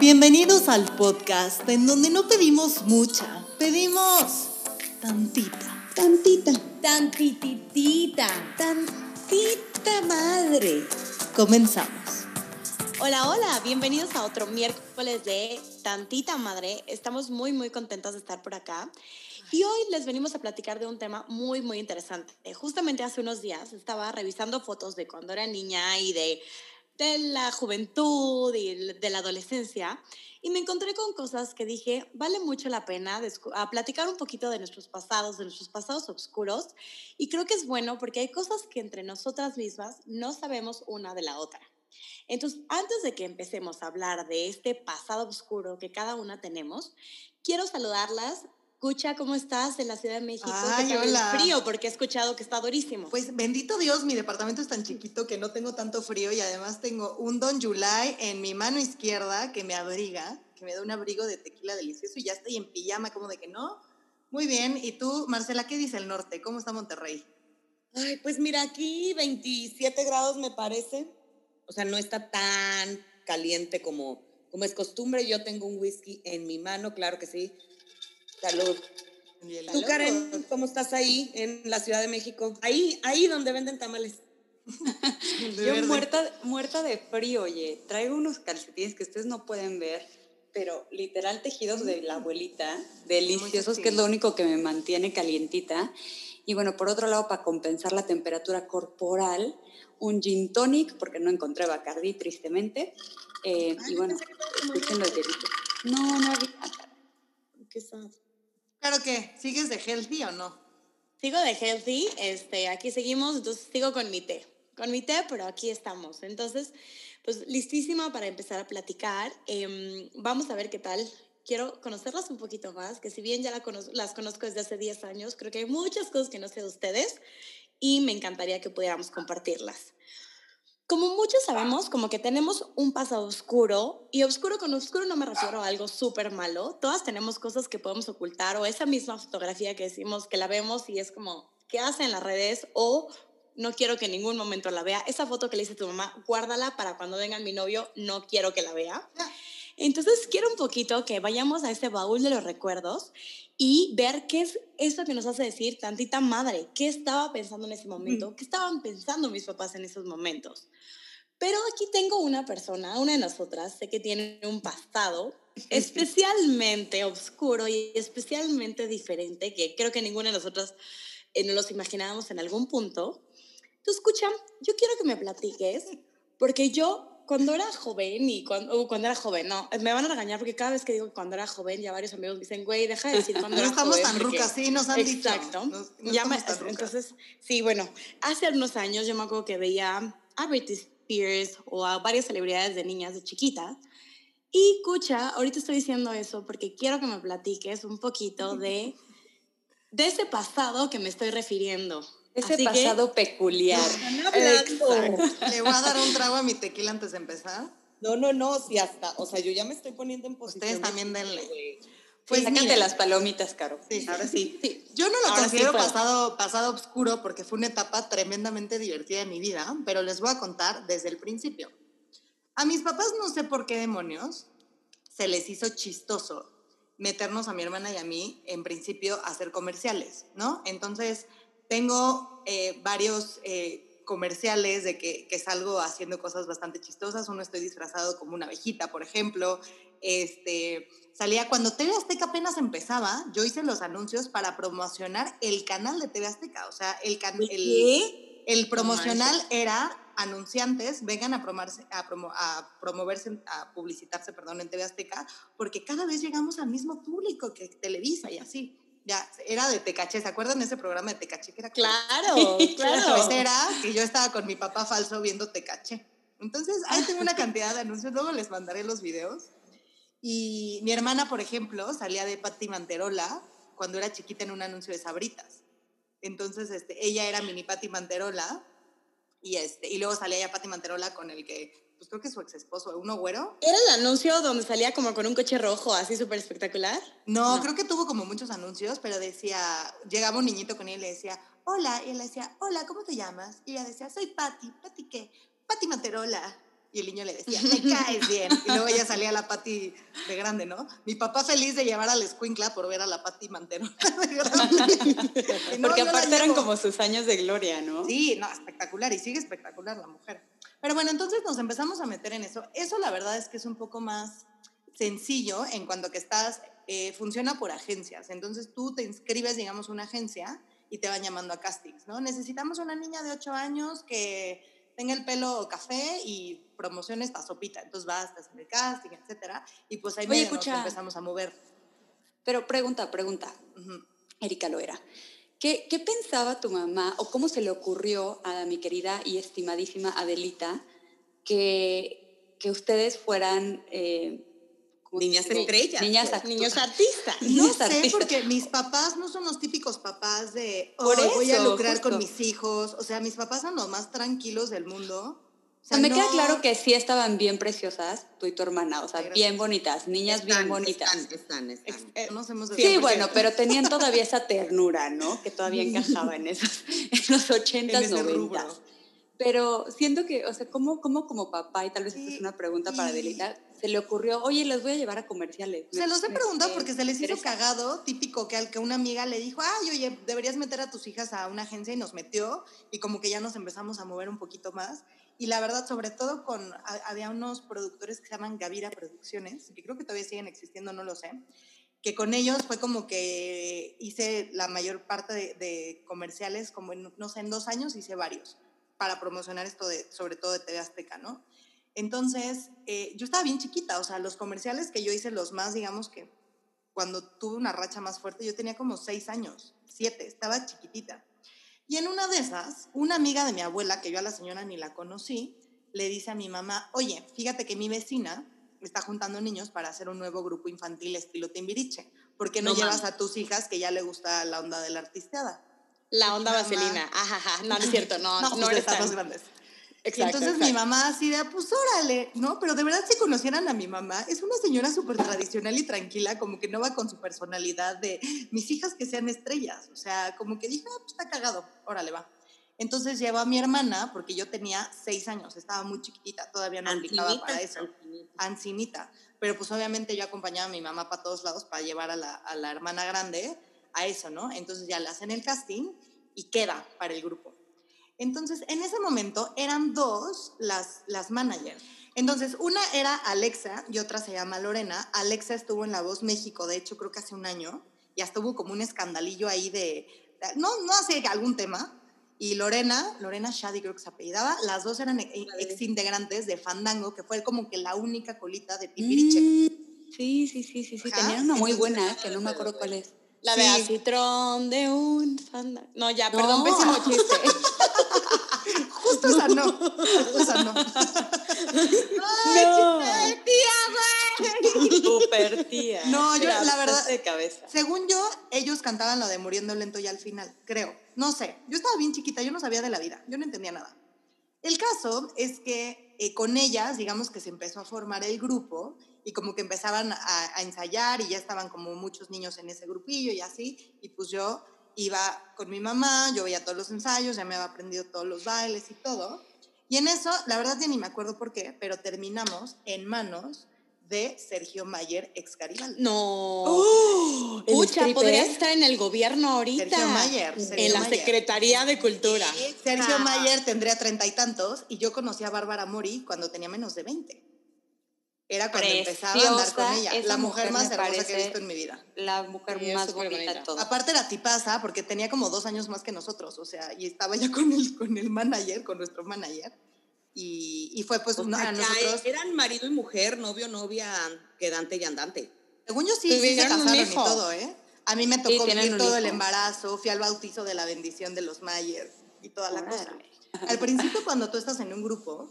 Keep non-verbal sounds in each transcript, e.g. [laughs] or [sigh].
Bienvenidos al podcast en donde no pedimos mucha, pedimos tantita. Tantita. Tantititita. Tantita madre. Comenzamos. Hola, hola, bienvenidos a otro miércoles de Tantita Madre. Estamos muy, muy contentos de estar por acá. Y hoy les venimos a platicar de un tema muy, muy interesante. Justamente hace unos días estaba revisando fotos de cuando era niña y de, de la juventud y de la adolescencia y me encontré con cosas que dije, vale mucho la pena a platicar un poquito de nuestros pasados, de nuestros pasados oscuros. Y creo que es bueno porque hay cosas que entre nosotras mismas no sabemos una de la otra. Entonces, antes de que empecemos a hablar de este pasado oscuro que cada una tenemos, quiero saludarlas. Escucha, ¿cómo estás en la Ciudad de México? Ay, hola. frío porque he escuchado que está durísimo. Pues bendito Dios, mi departamento es tan chiquito que no tengo tanto frío y además tengo un Don July en mi mano izquierda que me abriga, que me da un abrigo de tequila delicioso y ya estoy en pijama, como de que no. Muy bien, y tú, Marcela, ¿qué dice el norte? ¿Cómo está Monterrey? Ay, pues mira, aquí 27 grados me parece. O sea, no está tan caliente como, como es costumbre. Yo tengo un whisky en mi mano, claro que sí. Salud. Tú, Karen, ¿cómo estás ahí en la Ciudad de México? Ahí, ahí donde venden tamales. [laughs] Yo muerta, muerta de frío, oye. Traigo unos calcetines que ustedes no pueden ver, pero literal tejidos de la abuelita, deliciosos, que es lo único que me mantiene calientita. Y bueno, por otro lado, para compensar la temperatura corporal, un gin tonic, porque no encontré Bacardi, tristemente. Eh, y bueno, escuchen los deditos. No, no había. Qué sad. Claro que, ¿sigues de healthy o no? Sigo de healthy, este, aquí seguimos, entonces sigo con mi té. Con mi té, pero aquí estamos. Entonces, pues listísima para empezar a platicar. Em, vamos a ver qué tal. Quiero conocerlas un poquito más, que si bien ya la las conozco desde hace 10 años, creo que hay muchas cosas que no sé de ustedes y me encantaría que pudiéramos compartirlas. Como muchos sabemos, como que tenemos un pasado oscuro, y oscuro con oscuro no me refiero a algo súper malo, todas tenemos cosas que podemos ocultar, o esa misma fotografía que decimos que la vemos y es como, ¿qué hace en las redes? O no quiero que en ningún momento la vea. Esa foto que le hice a tu mamá, guárdala para cuando venga mi novio, no quiero que la vea. Entonces quiero un poquito que vayamos a ese baúl de los recuerdos y ver qué es eso que nos hace decir tantita madre, qué estaba pensando en ese momento, qué estaban pensando mis papás en esos momentos. Pero aquí tengo una persona, una de nosotras, sé que tiene un pasado [laughs] especialmente oscuro y especialmente diferente, que creo que ninguna de nosotras eh, no los imaginábamos en algún punto. Tú escucha, yo quiero que me platiques, porque yo cuando era joven y cuando, cuando era joven, no, me van a regañar porque cada vez que digo cuando era joven, ya varios amigos me dicen, güey, deja de decir cuando no era estamos joven. tan rucas, sí, nos han exacto. dicho. Exacto. ya me, entonces, sí, bueno, hace unos años yo me acuerdo que veía a Britney Spears o a varias celebridades de niñas de chiquita. Y escucha, ahorita estoy diciendo eso porque quiero que me platiques un poquito de, de ese pasado que me estoy refiriendo. Ese pasado peculiar. Le voy a dar un trago a mi tequila antes de empezar. No, no, no, sí, hasta, o sea, yo ya me estoy poniendo en posición. Ustedes también denle. Pues sácate las palomitas, Caro. Sí, ahora sí. Yo no lo considero pasado, pasado oscuro porque fue una etapa tremendamente divertida de mi vida, pero les voy a contar desde el principio. A mis papás no sé por qué demonios se les hizo chistoso meternos a mi hermana y a mí, en principio, a hacer comerciales, ¿no? Entonces, tengo eh, varios eh, comerciales de que, que, salgo haciendo cosas bastante chistosas. Uno estoy disfrazado como una abejita, por ejemplo. Este, salía cuando TV Azteca apenas empezaba, yo hice los anuncios para promocionar el canal de TV Azteca. O sea, el, el, el, promocional era anunciantes vengan a, promarse, a, promo, a, promoverse, a publicitarse, perdón, en TV Azteca, porque cada vez llegamos al mismo público que Televisa y así ya, era de Tecaché, ¿se acuerdan de ese programa de Tecaché que era Claro, [laughs] claro. Pues era que yo estaba con mi papá falso viendo Tecaché. Entonces, ahí tengo una cantidad de anuncios, luego les mandaré los videos. Y mi hermana, por ejemplo, salía de Patti Manterola cuando era chiquita en un anuncio de Sabritas. Entonces, este, ella era mini Patti Manterola y, este, y luego salía ya Patti Manterola con el que pues creo que su ex esposo, uno güero. ¿Era el anuncio donde salía como con un coche rojo, así súper espectacular? No, creo que tuvo como muchos anuncios, pero decía, llegaba un niñito con él y le decía, hola, y él le decía, hola, ¿cómo te llamas? Y ella decía, soy Patti, ¿Patti qué? Patti Materola. Y el niño le decía, me caes [laughs] bien. Y luego ella salía a la Pati de grande, ¿no? Mi papá feliz de llevar a la escuincla por ver a la Pati Mantero [laughs] de grande. Porque aparte eran como sus años de gloria, ¿no? Sí, no, espectacular. Y sigue espectacular la mujer. Pero bueno, entonces nos empezamos a meter en eso. Eso la verdad es que es un poco más sencillo en cuanto que estás, eh, funciona por agencias. Entonces tú te inscribes, digamos, una agencia y te van llamando a castings, ¿no? Necesitamos una niña de 8 años que tenga el pelo café y promocione esta sopita. Entonces vas, en el casting, etcétera. Y pues ahí Oye, nos empezamos a mover. Pero pregunta, pregunta. Erika Loera. ¿Qué, ¿Qué pensaba tu mamá o cómo se le ocurrió a mi querida y estimadísima Adelita que, que ustedes fueran eh, Niñas estrellas. Niñas. Niños artistas. [laughs] No sé, porque mis papás no son los típicos papás de, oh, voy a lucrar con mis hijos. O sea, mis papás son los más tranquilos del mundo. O sea, me queda claro que sí estaban bien preciosas, tú y tu hermana, o sea, bien bonitas, niñas bien bonitas. Están, están, están. sí, bueno, pero tenían [laughs] todavía esa ternura, ¿no? Que todavía [laughs] encajaba en, esos, en los ochentas, noventas. Pero siento que, o sea, ¿cómo, cómo como papá, y tal vez es una pregunta para Delita, se le ocurrió, oye, las voy a llevar a comerciales? Se los he preguntado porque se les hizo cagado, típico, que al que una amiga le dijo, ay, oye, deberías meter a tus hijas a una agencia y nos metió, y como que ya nos empezamos a mover un poquito más. Y la verdad, sobre todo con, había unos productores que se llaman Gavira Producciones, que creo que todavía siguen existiendo, no lo sé, que con ellos fue como que hice la mayor parte de, de comerciales, como en, no sé, en dos años hice varios para promocionar esto de, sobre todo de TV Azteca, ¿no? Entonces, eh, yo estaba bien chiquita, o sea, los comerciales que yo hice, los más, digamos que cuando tuve una racha más fuerte, yo tenía como seis años, siete, estaba chiquitita. Y en una de esas, una amiga de mi abuela, que yo a la señora ni la conocí, le dice a mi mamá, oye, fíjate que mi vecina está juntando niños para hacer un nuevo grupo infantil estilo Timbiriche. ¿Por qué no, llevas a tus hijas que ya le gusta la onda de la artisteada? La onda vaselina. Ajá, No, no es [laughs] cierto. No, no, no pues más grandes. Exacto, entonces mi mamá así de, pues órale, ¿no? Pero de verdad si conocieran a mi mamá, es una señora súper tradicional y tranquila, como que no va con su personalidad de mis hijas que sean estrellas. O sea, como que dijo, ah, pues está cagado, órale, va. Entonces llevo a mi hermana, porque yo tenía seis años, estaba muy chiquitita, todavía no aplicaba para eso. Ancinita. Pero pues obviamente yo acompañaba a mi mamá para todos lados para llevar a la, a la hermana grande a eso, ¿no? Entonces ya le hacen el casting y queda para el grupo. Entonces, en ese momento eran dos las, las managers. Entonces, una era Alexa y otra se llama Lorena. Alexa estuvo en La Voz México, de hecho, creo que hace un año. Ya estuvo como un escandalillo ahí de, no, no hace algún tema. Y Lorena, Lorena Shadi creo que se apellidaba, las dos eran ex integrantes de Fandango, que fue como que la única colita de Timbiriche. Mm, sí, sí, sí, sí, sí. Tenían una muy buena, que no me acuerdo cuál es. La de Acitrón de un fandango. No, ya, perdón, pésimo chiste. [laughs] Justo esa no. Justo esa no. [laughs] ¡Ay, no. tía, güey! Super tía. No, yo la verdad. De cabeza. Según yo, ellos cantaban lo de Muriendo Lento ya al final, creo. No sé. Yo estaba bien chiquita, yo no sabía de la vida. Yo no entendía nada. El caso es que eh, con ellas, digamos que se empezó a formar el grupo y como que empezaban a, ensayar y ya estaban como muchos niños en ese grupillo y así, y pues yo iba con mi mamá, yo veía todos los ensayos, ya me había aprendido todos los bailes y todo. Y en eso, la verdad ya ni me acuerdo por qué, pero terminamos en manos de Sergio Mayer, ex Garibaldi. No. ¡Oh! podría estar en el gobierno ahorita. Sergio Mayer. en la Secretaría de Cultura. Sergio ah. Mayer tendría treinta y tantos y yo conocí a Bárbara Mori cuando tenía menos de veinte era cuando empezaba a andar con ella. La mujer, más hermosa que he visto en mi vida. La mujer más bonita de todo. Aparte era tipaza, porque tenía como dos años más que nosotros, o sea, y estaba ya con el, con el manager, con nuestro manager. Y, y fue pues a nosotros... Eran marido y mujer, novio, novia, quedante y andante. Según yo sí, sí se casaron y todo, ¿eh? A mí me tocó vivir todo el embarazo, fui al bautizo de la bendición de los Myers y toda la cosa. Al principio, cuando tú estás en un grupo,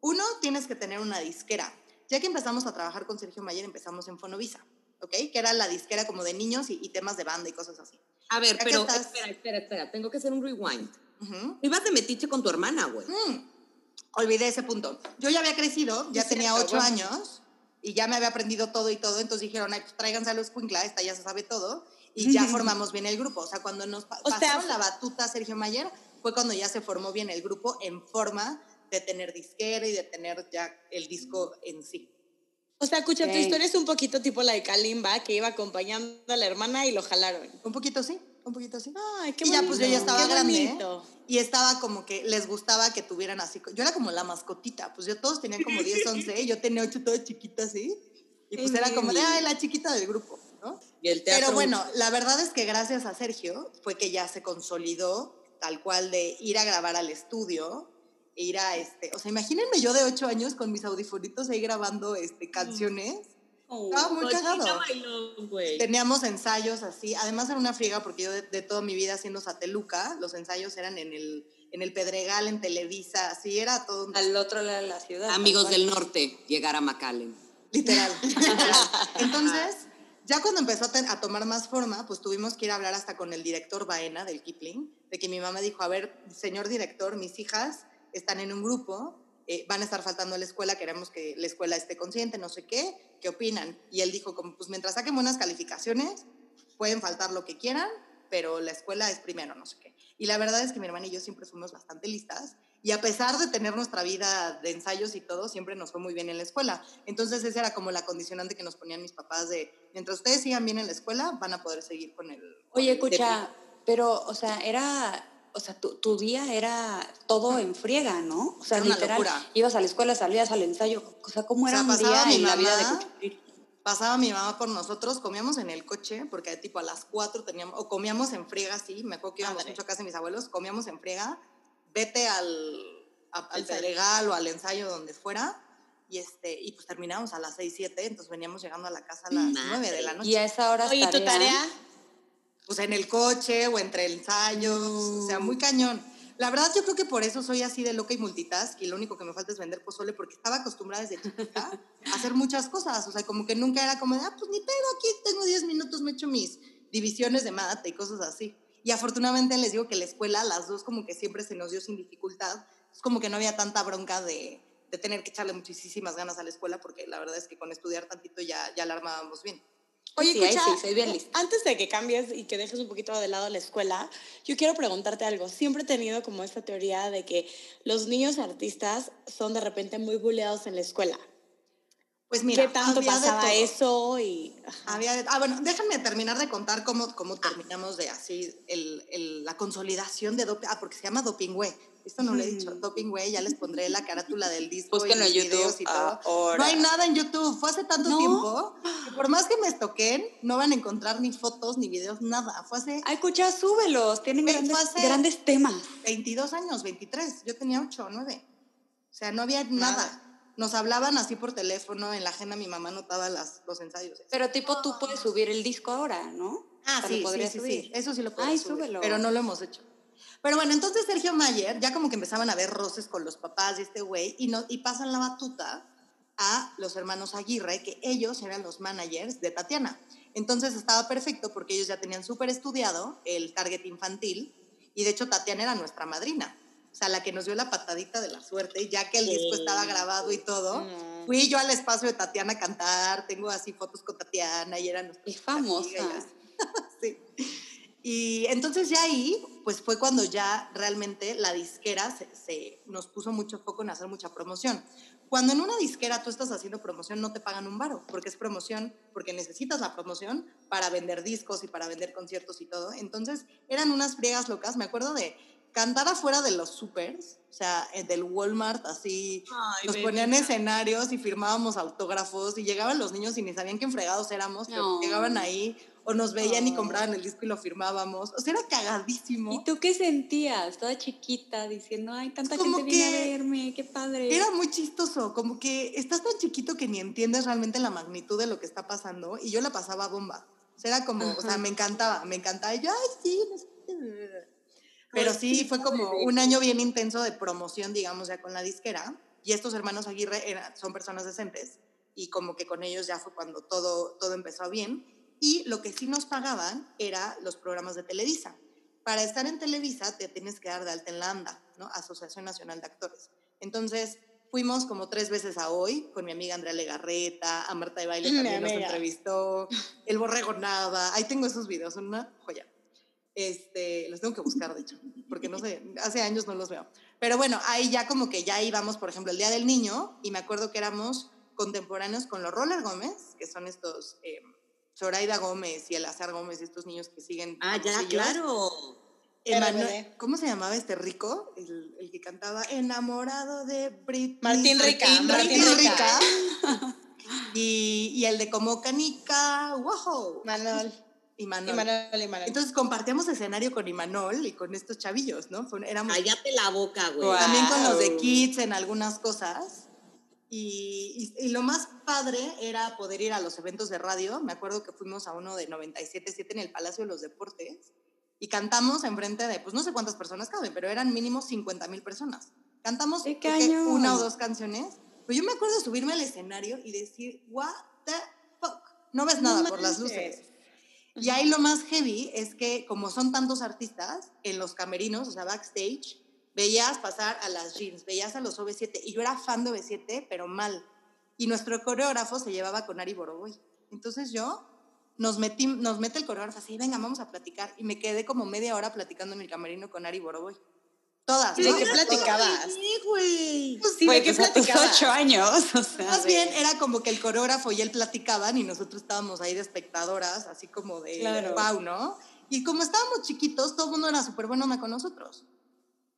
uno, tienes que tener una disquera ya que empezamos a trabajar con Sergio Mayer, empezamos en Fonovisa, ¿ok? Que era la disquera como de niños y, temas de banda y cosas así. A ver, pero espera, espera, espera, tengo que hacer un rewind. Ibas de metiche con tu hermana, güey. Mm, olvidé ese punto. Yo ya había crecido, ya tenía ocho años y ya me había aprendido todo y todo, entonces dijeron, ay, pues tráiganse a los Quincla, esta ya se sabe todo, y ya [laughs] formamos bien el grupo. O sea, cuando nos pasaron la batuta Sergio Mayer, fue cuando ya se formó bien el grupo en forma de tener disquera y de tener ya el disco en sí. O sea, escucha, tu historia es un poquito tipo la de Kalimba, que iba acompañando a la hermana y lo jalaron. Un poquito sí, un poquito sí. Ay, qué y ya pues yo ya estaba grande. ¿eh? bonito. Y estaba como que les gustaba que tuvieran así. Yo era como la mascotita, pues yo todos tenían como 10, 11, y yo tenía 8 todas chiquitas así. Y pues era como de, ay, la chiquita del grupo, ¿no? Y el teatro. Pero bueno, la verdad es que gracias a Sergio fue que ya se consolidó tal cual de ir a grabar al estudio, ir a este, o sea, imagínense yo de 8 años con mis audifonitos ahí grabando este, canciones. Estaba muy cagado. bailó, güey. Teníamos ensayos así, además era una friega porque yo de, de toda mi vida haciendo Sateluca, los ensayos eran en el, en el Pedregal, en Televisa, así era todo un Al otro lado de la ciudad. Amigos del norte, llegar a McAllen. Literal. literal. [laughs] [laughs] Entonces, ya cuando empezó a, ten- a tomar más forma, pues tuvimos que ir a hablar hasta con el director Baena del Kipling, de que mi mamá dijo, a ver, señor director, mis hijas están en un grupo, eh, van a estar faltando a la escuela, queremos que la escuela esté consciente, no sé qué, ¿qué opinan? Y él dijo, como, pues mientras saquen buenas calificaciones, pueden faltar lo que quieran, pero la escuela es primero, no sé qué. Y la verdad es que mi hermana y yo siempre fuimos bastante listas. Y a pesar de tener nuestra vida de ensayos y todo, siempre nos fue muy bien en la escuela. Entonces esa era como la condicionante que nos ponían mis papás de, mientras ustedes sigan bien en la escuela, van a poder seguir con el... con Oye, el escucha, pero, o sea, era, o sea, tu, tu día era todo en friega, ¿no? O sea, Era una literal, locura. ibas a la escuela, salías al ensayo, o sea, ¿cómo O era sea, un pasaba día mi en la vida de mamá, Cuchipil? Pasaba mi mamá por nosotros, comíamos en el coche, porque tipo a las 4 teníamos, o comíamos en friega, sí, me acuerdo que íbamos Madre. mucho a casa de mis abuelos, comíamos en friega, vete al, a- al. Pedregal o al ensayo donde fuera, y, este, y pues terminábamos a las 6, 7, entonces veníamos llegando a la casa a las Madre. 9 de la noche. Y a esa hora Oye, ¿y tu tarea? Pues en el coche o entre ensayos, o sea, muy cañón. La verdad, yo creo que por eso soy así de loca y multitask y lo único que me falta es vender pozole porque estaba acostumbrada desde chiquita a hacer muchas cosas. O sea, como que nunca era como de, ah, pues ni pedo, aquí tengo 10 minutos, me echo mis divisiones de mate y cosas así. Y afortunadamente les digo que la escuela, las dos como que siempre se nos dio sin dificultad. Es como que no había tanta bronca de, de tener que echarle muchísimas ganas a la escuela porque la verdad es que con estudiar tantito ya, ya la armábamos bien. Oye, Sí, ahí escucha, sí, soy bien lista. antes de que cambies y que dejes un poquito de lado la escuela, yo quiero preguntarte algo. Siempre he tenido como esta teoría de que los niños artistas son de repente muy buleados en la escuela. Pues mira, ¿Qué tanto había de pasaba todo. eso? Y. Había de- ah, bueno, déjame terminar de contar cómo, cómo terminamos de así el, el- la consolidación de doping. Ah, porque se llama Doping Way. Esto no lo he dicho. Doping Way, ya les pondré la carátula del disco. Búsquenlo en YouTube videos y todo. ahora. No hay nada en YouTube. Fue hace tanto ¿No? tiempo que por más que me estoqueen, no van a encontrar ni fotos ni videos, nada. Fue hace Ay, escucha, súbelos, tienen grandes, grandes temas. 22 años, 23. Yo tenía 8 o 9. O sea, no había nada. Nos hablaban así por teléfono, en la agenda mi mamá anotaba las, los ensayos. Pero tipo, tú puedes subir el disco ahora, ¿no? Ah, O sea, lo sí, sí, sí, subir. sí, eso sí lo puedo Ay, subir, súbelo. pero no lo hemos hecho. Pero bueno, entonces Sergio Mayer, ya como que empezaban a ver roces con los papás y este güey, y, no, y pasan la batuta a los hermanos Aguirre, que ellos eran los managers de Tatiana. Entonces estaba perfecto porque ellos ya tenían súper estudiado el target infantil, y de hecho Tatiana era nuestra madrina. O sea, la que nos dio la patadita de la suerte, ya que el disco estaba grabado y todo. No. Fui yo al espacio de Tatiana a cantar, tengo así fotos con Tatiana y era nuestra Es famosa. [laughs] Sí. Y entonces ya ahí, pues fue cuando ya realmente la disquera se, se- nos puso mucho foco en hacer mucha promoción. Cuando en una disquera tú estás haciendo promoción no te pagan un varo, porque es promoción, porque necesitas la promoción para vender discos y para vender conciertos y todo. Entonces eran unas friegas locas. Me acuerdo de cantar afuera de los supers, o sea, eh, del Walmart, así, Ay, nos ponían escenarios y firmábamos autógrafos y llegaban los niños y ni sabían quién fregados éramos, pero No. llegaban ahí o nos veían y No. compraban el disco y lo firmábamos. O sea, era cagadísimo. ¿Y tú qué sentías? Toda chiquita, diciendo, ay, tanta Como gente viene a que verme, qué padre. Era muy chistoso, como que estás tan chiquito que ni entiendes realmente la magnitud de lo que está pasando y yo la pasaba bomba. O sea, era como, o sea, me encantaba, me encantaba. Y yo, ay, sí, no sé qué". Pero sí, fue como un año bien intenso de promoción, digamos, ya con la disquera. Y estos hermanos Aguirre eran- son personas decentes y como que con ellos ya fue cuando todo, todo empezó bien. Y lo que sí nos pagaban era los programas de Televisa. Para estar en Televisa te tienes que dar de alta en la ANDA, ¿no? Asociación Nacional de Actores. Entonces, fuimos como tres veces a hoy con mi amiga Andrea Legarreta, a Marta de Baile también nos entrevistó, el Borrego Nava, ahí tengo esos videos, son una joya. Este, los tengo que buscar, de hecho, porque no sé, hace años no los veo. Pero bueno, ahí ya como que ya íbamos, por ejemplo, el Día del Niño, y me acuerdo que éramos contemporáneos con los Roller Gómez, que son estos, eh, Zoraida Gómez y Elazar Gómez, estos niños que siguen. Ah, ya, claro. ¿Cómo se llamaba este rico? El, el, que cantaba Enamorado de Britney. Martín Rica. Martín, Rica. [laughs] y, y, el de Como Canica, wow. Manol. Y Manol. Y Manol, Entonces compartíamos escenario con Imanol y con estos chavillos, ¿no? Éramos, Cállate la boca, güey. También con los de Kids en algunas cosas. Y, y, lo más padre era poder ir a los eventos de radio. Me acuerdo que fuimos a uno de 97.7 en el Palacio de los Deportes y cantamos enfrente de, pues no sé cuántas personas caben, pero eran mínimo 50 mil personas. Cantamos una o dos canciones. Pero yo me acuerdo de subirme al escenario y decir, what the fuck. No ves nada por las luces. Y ahí lo más heavy es que como son tantos artistas en los camerinos, o sea, backstage, veías pasar a las jeans, veías a los OV7 y yo era fan de OV7, pero mal. Y nuestro coreógrafo se llevaba con Ari Boroboy. Entonces yo nos, metí, nos mete el coreógrafo así, venga, vamos a platicar. Y me quedé como media hora platicando en el camerino con Ari Boroboy. Todas. ¿De qué platicabas? Sí, güey. Pues sí, ¿de qué platicabas? ocho años. O sea, Más bien era como que el coreógrafo y él platicaban y nosotros estábamos ahí de espectadoras, así como de claro. wow, ¿no? Y como estábamos chiquitos, todo el mundo era súper bueno con nosotros.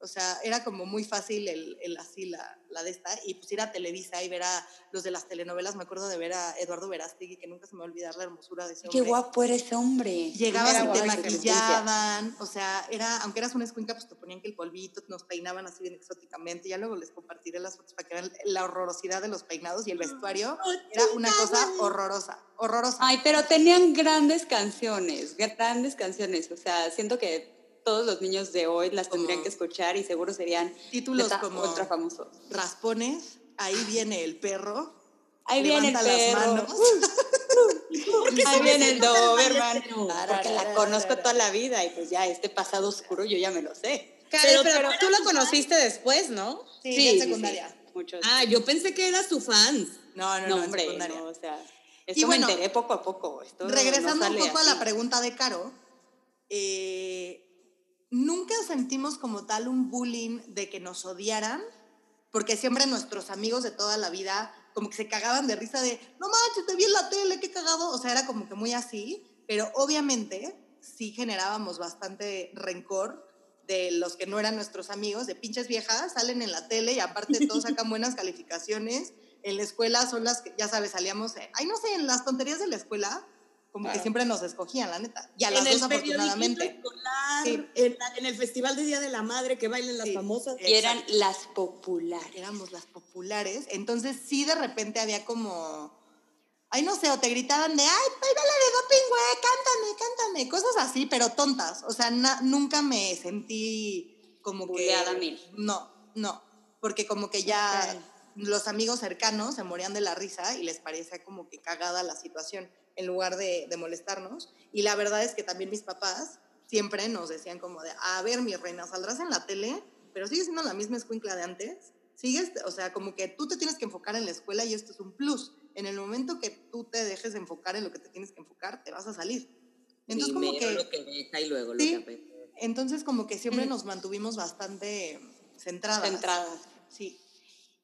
O sea, era como muy fácil el, el así la, la, de esta. Y pues ir a Televisa y ver a los de las telenovelas. Me acuerdo de ver a Eduardo Verástegui, que nunca se me va a olvidar la hermosura de ese hombre. Qué guapo era ese hombre. Llegaban y te maquillaban. O sea, era, aunque eras una escuinca, pues te ponían que el polvito, nos peinaban así bien exóticamente. Ya luego les compartiré las fotos para que vean la horrorosidad de los peinados y el vestuario. Era una cosa horrorosa, horrorosa. Ay, pero tenían grandes canciones, grandes canciones. O sea, siento que todos los niños de hoy las tendrían que escuchar y seguro serían títulos como ultra famosos. Raspones, ahí viene el perro. Ahí viene el perro. Manos. ahí viene el Doberman. Porque la conozco toda la vida y pues ya este pasado oscuro yo ya me lo sé. pero, pero, tú lo conociste después, ¿no? Sí, sí en secundaria. Sí, Ah, yo pensé que era su fan. No, no, no, no hombre, No, o sea, esto y bueno, me enteré poco a poco. regresando un poco a la pregunta de Caro, eh, nunca sentimos como tal un bullying de que nos odiaran, porque siempre nuestros amigos de toda la vida como que se cagaban de risa de, no manches, te vi en la tele, qué cagado. O sea, era como que muy así, pero obviamente sí generábamos bastante rencor de los que no eran nuestros amigos, de pinches viejas, salen en la tele y aparte todos [laughs] sacan buenas calificaciones. En la escuela son las que, ya sabes, salíamos, ay, no sé, en las tonterías de la escuela, como que siempre nos escogían, la neta. Y a las dos, afortunadamente. en, el Festival de Día de la Madre, que bailen las famosas. Y eran las populares. Éramos las populares. Entonces, sí, de repente había como. Ay, no sé, o te gritaban de, ay, baila de doping, güey, cántame, cántame. Cosas así, pero tontas. O sea, nunca me sentí como que. mil. No, no. Porque como que ya. Los amigos cercanos se morían de la risa y les parecía como que cagada la situación en lugar de, de, molestarnos. Y la verdad es que también mis papás siempre nos decían como de, a ver, mi reina, saldrás en la tele, pero sigues siendo la misma escuincla de antes. Sigues, o sea, como que tú te tienes que enfocar en la escuela y esto es un plus. En el momento que tú te dejes de enfocar en lo que te tienes que enfocar, te vas a salir. Entonces, como que... Lo que deja y luego sí, lo que Entonces, como que siempre mm. nos mantuvimos bastante centradas. Centradas. Sí.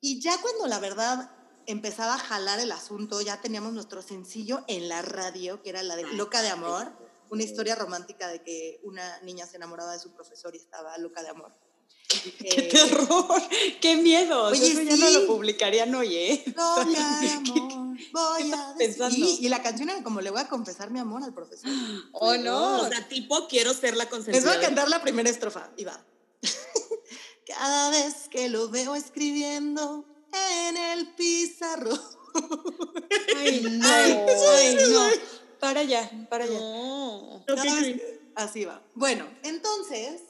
Y ya cuando la verdad empezaba a jalar el asunto, ya teníamos nuestro sencillo en la radio, que era la de Loca de Amor, una historia romántica de que una niña se enamoraba de su profesor y estaba loca de amor. ¡Qué terror! [laughs] ¡Qué miedo! Oye, Eso ya no lo publicarían hoy, ¿eh? [laughs] Loca de [laughs] amor, voy a Y, la canción era como, le voy a confesar mi amor al profesor. [gasps] ¡Oh, no! O sea, tipo, quiero ser la consentida. Les voy a cantar la primera estrofa, y va. Cada vez que lo veo escribiendo, en el pizarro. Ay, [laughs] no, ay, no. Para allá, para allá. Así va. Bueno, entonces.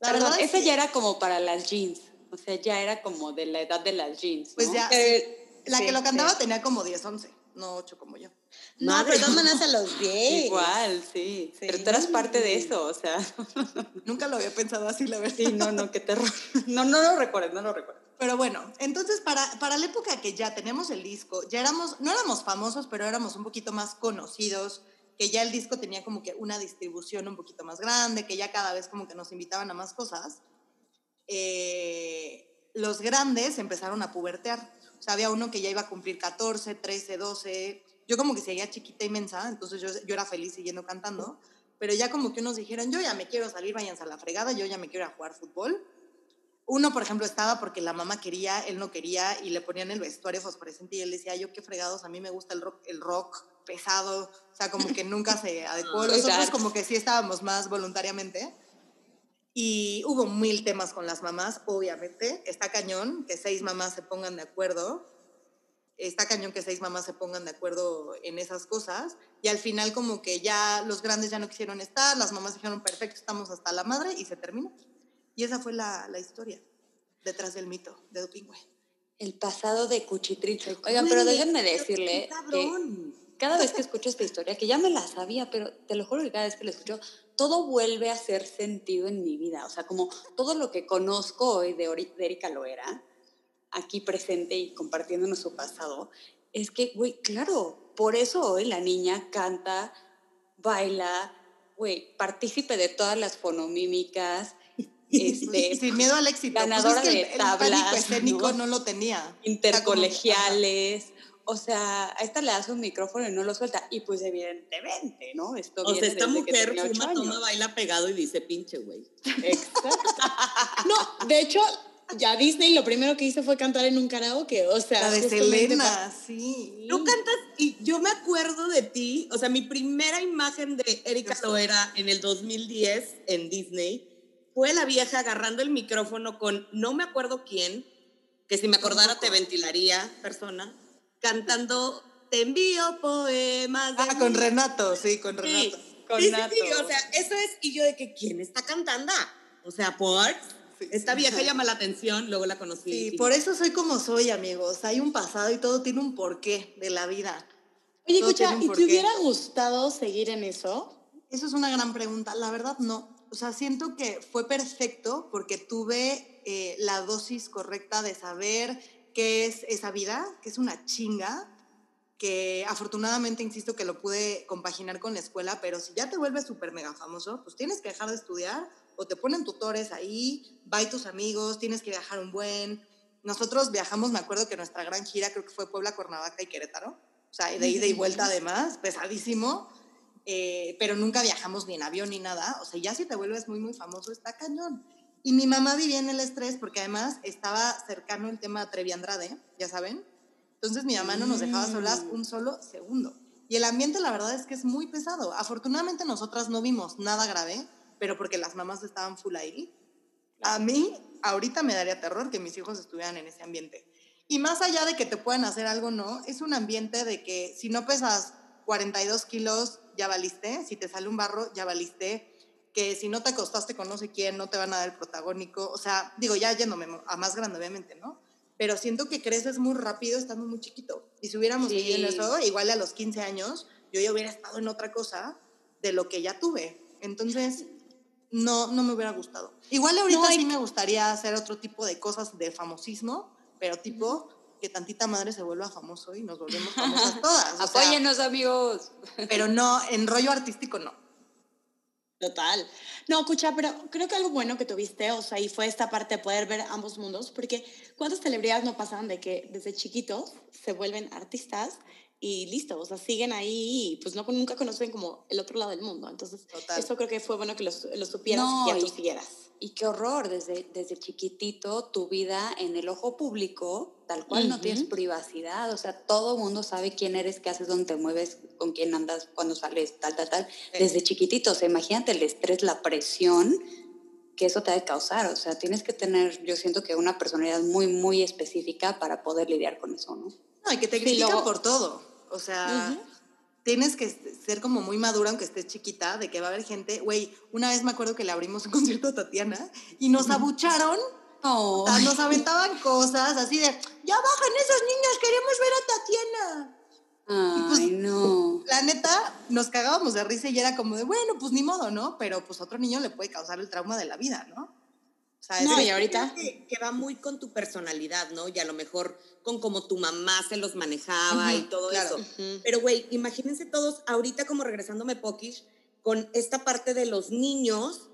La verdad, esa ya era como para las jeans. O sea, ya era como de la edad de las jeans. Pues ya. la que lo cantaba tenía como 10, 11, no 8 como yo. No, pero de todas maneras a los [laughs] 10. Igual, sí. Pero tú eras parte de eso, o sea. Nunca lo había pensado así, la verdad. Sí, no, no, qué terror. [laughs] No, no lo recuerdo, no lo recuerdo. Pero bueno, entonces para, para la época que ya teníamos el disco, ya éramos, no éramos famosos, pero éramos un poquito más conocidos, que ya el disco tenía como que una distribución un poquito más grande, que ya cada vez como que nos invitaban a más cosas. eh, los grandes empezaron a pubertear. O sea, había uno que ya iba a cumplir 14, 13, 12. Yo como que seguía chiquita inmensa, entonces yo, yo era feliz siguiendo cantando. Pero ya como que unos dijeron, yo ya me quiero salir, váyanse a la fregada, yo ya me quiero ir a jugar fútbol. Uno, por ejemplo, estaba porque la mamá quería, él no quería, y le ponían el vestuario fosforescente y él decía, yo qué fregados, a mí me gusta el rock, el rock pesado, o sea, como que nunca se adecuó. [laughs] Nosotros como que sí estábamos más voluntariamente. Y hubo mil temas con las mamás, obviamente. Está cañón que seis mamás se pongan de acuerdo. Está cañón que seis mamás se pongan de acuerdo en esas cosas. Y al final como que ya los grandes ya no quisieron estar, las mamás dijeron, perfecto, estamos hasta la madre y se terminó. Y esa fue la, la historia detrás del mito de Dopingüe. El pasado de Cuchitrito. Oigan, pero déjenme decirle que cada vez que escucho esta historia, que ya me la sabía, pero te lo juro que cada vez que la escucho, todo vuelve a hacer sentido en mi vida. O sea, como todo lo que conozco hoy de, Erika Loera, aquí presente y compartiéndonos su pasado, es que, güey, claro, por eso hoy la niña canta, baila, güey, partícipe de todas las fonomímicas, este, sin miedo al éxito. Pues ganadora de tablas. El escénico ¿no? lo tenía. Intercolegiales o sea, a esta le das un micrófono y no lo suelta. Y pues evidentemente, ¿no? Esto o sea, esta mujer fuma, toma, baila pegado y dice pinche güey. Exacto. [laughs] no, de hecho, ya Disney lo primero que hizo fue cantar en un karaoke, o sea. La de Selena, sí. Tú cantas y yo me acuerdo de ti, o sea, mi primera imagen de Erika Loera en el 2010 en Disney fue la vieja agarrando el micrófono con no me acuerdo quién, que si me acordara te ventilaría, persona cantando Te envío poemas. ah, con Renato, sí, con Renato. Sí, con sí, sí, o sea, eso es, y yo de que, ¿quién está cantando? O sea, por... Esta vieja llama la atención, luego la conocí. Sí, por eso soy como soy, amigos. Hay un pasado y todo tiene un porqué de la vida. Oye, escucha, ¿y te hubiera gustado seguir en eso? Eso es una gran pregunta. La verdad, no. O sea, siento que fue perfecto porque tuve eh, la dosis correcta de saber qué es esa vida, que es una chinga, que afortunadamente, insisto, que lo pude compaginar con la escuela, pero si ya te vuelves súper mega famoso, pues tienes que dejar de estudiar o te ponen tutores ahí, va tus amigos, tienes que viajar un buen. Nosotros viajamos, me acuerdo que nuestra gran gira creo que fue Puebla, Cuernavaca y Querétaro, o sea, de ida y vuelta además, pesadísimo, eh, pero nunca viajamos ni en avión ni nada, o sea, ya si te vuelves muy, muy famoso, está cañón. Y mi mamá vivía en el estrés porque además estaba cercano el tema Trevi Andrade, ya saben. Entonces mi mamá no nos dejaba solas un solo segundo. Y el ambiente la verdad es que es muy pesado. Afortunadamente nosotras no vimos nada grave, pero porque las mamás estaban full ahí. A mí ahorita me daría terror que mis hijos estuvieran en ese ambiente. Y más allá de que te puedan hacer algo, no, es un ambiente de que si no pesas 42 kilos, ya valiste, si te sale un barro, ya valiste, que si no te acostaste con no sé quién, no te van a dar el protagónico. O sea, digo, ya yéndome a más grande, obviamente, ¿no? Pero siento que creces muy rápido estando muy chiquito. Y si hubiéramos vivido en eso, igual a los 15 años, yo ya hubiera estado en otra cosa de lo que ya tuve. Entonces, no, no me hubiera gustado. Igual ahorita sí me gustaría hacer otro tipo de cosas de famosismo, pero tipo que tantita madre se vuelva famoso y nos volvemos famosas [laughs] todas. Apóyenos, amigos. Pero no, en rollo artístico no. Total. No, escucha, pero creo que algo bueno que tuviste, o sea, y fue esta parte de poder ver ambos mundos, porque ¿cuántas celebridades no pasan de que desde chiquitos se vuelven artistas y listo, o sea, siguen ahí y pues no, nunca conocen como el otro lado del mundo. Entonces, eso creo que fue bueno que lo, lo supieras y que tú siguieras. Y qué horror, desde, desde chiquitito tu vida en el ojo público, tal cual no tienes privacidad, o sea, todo el mundo sabe quién eres, qué haces, dónde te mueves, con quién andas, cuando sales, tal, tal, tal, desde chiquitito, o sea, imagínate el estrés, la presión que eso te ha de causar, o sea, tienes que tener, yo siento que una personalidad muy, muy específica para poder lidiar con eso, ¿no? No, y que te critican por todo, o sea tienes que ser como muy madura, aunque estés chiquita, de que va a haber gente. Güey, una vez me acuerdo que le abrimos un [laughs] concierto a Tatiana y nos abucharon. Oh. nos aventaban cosas así de, ya bajan esos niños, queremos ver a Tatiana. Pues, Ay, no. La neta, nos cagábamos de risa y era como de, bueno, pues ni modo, ¿no? Pero pues otro niño le puede causar el trauma de la vida, ¿no? No, y ahorita... Que, va muy con tu personalidad, ¿no? Y a lo mejor con cómo tu mamá se los manejaba y todo eso. Pero, güey, imagínense todos, ahorita como regresándome Pokish, con esta parte de los niños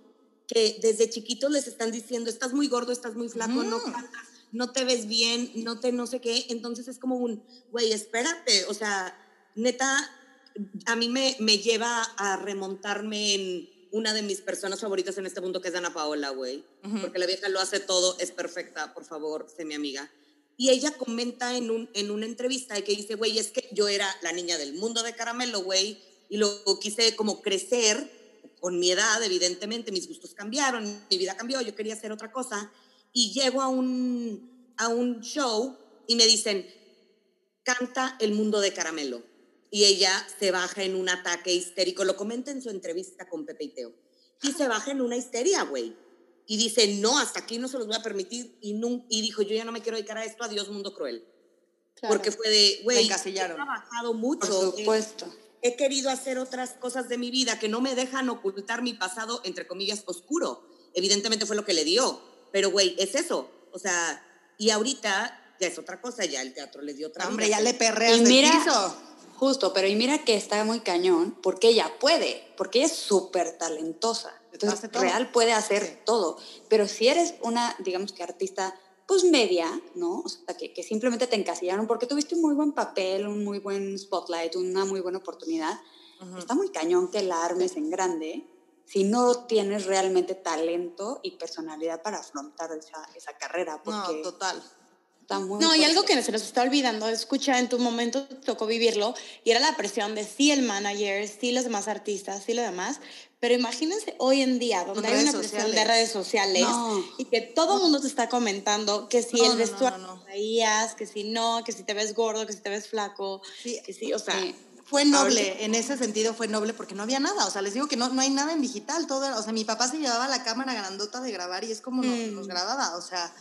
que desde chiquitos les están diciendo, estás muy gordo, estás muy flaco, no cantas, no te ves bien, no te no sé qué. Entonces es como un, güey, espérate, o sea, neta, a mí me, me lleva a remontarme en una de mis personas favoritas en este mundo, que es Ana Paola, güey. Porque la vieja lo hace todo, es perfecta, por favor, sé mi amiga. Y ella comenta en, un, en una entrevista que dice, güey, es que yo era la niña del mundo de caramelo, güey, y luego quise como crecer con mi edad, evidentemente, mis gustos cambiaron, mi vida cambió, yo quería hacer otra cosa. Y llego a un, a un show y me dicen, canta El mundo de caramelo y ella se baja en un ataque histérico. Lo comenta en su entrevista con Pepe y Teo. Y se baja en una histeria, güey. Y dice, no, hasta aquí no se los voy a permitir. Y, y dijo, yo ya no me quiero dedicar a esto, adiós mundo cruel. Porque fue de, güey, he trabajado mucho. Por supuesto. He, querido hacer otras cosas de mi vida que no me dejan ocultar mi pasado, entre comillas, oscuro. Evidentemente fue lo que le dio. Pero, güey, es eso. O sea, y ahorita ya es otra cosa, ya el teatro le dio otra Hombre, ya le perreas y mira, Justo, pero y mira que está muy cañón, porque ella puede, porque ella es súper talentosa. Entonces, real puede hacer todo. Pero si eres una, digamos que artista, pues media, ¿no? O sea, que, que, simplemente te encasillaron porque tuviste un muy buen papel, un muy buen spotlight, una muy buena oportunidad. Está muy cañón que la armes en grande si no tienes realmente talento y personalidad para afrontar esa, esa carrera. Porque, no, total no, y algo que se nos está olvidando, escucha, en tu momento tocó vivirlo y era la presión de sí el manager, sí los demás artistas, sí lo demás, pero imagínense hoy en día donde hay una presión de redes sociales y que todo el mundo te está comentando que si el vestuario traías, que si no, que si te ves gordo, que si te ves flaco, que sí, o sea... Fue noble, en ese sentido fue noble porque no había nada, o sea, les digo que no, no hay nada en digital, todo, o sea, mi papá se llevaba la cámara grandota de grabar y es como nos, nos mm. grababa, o sea,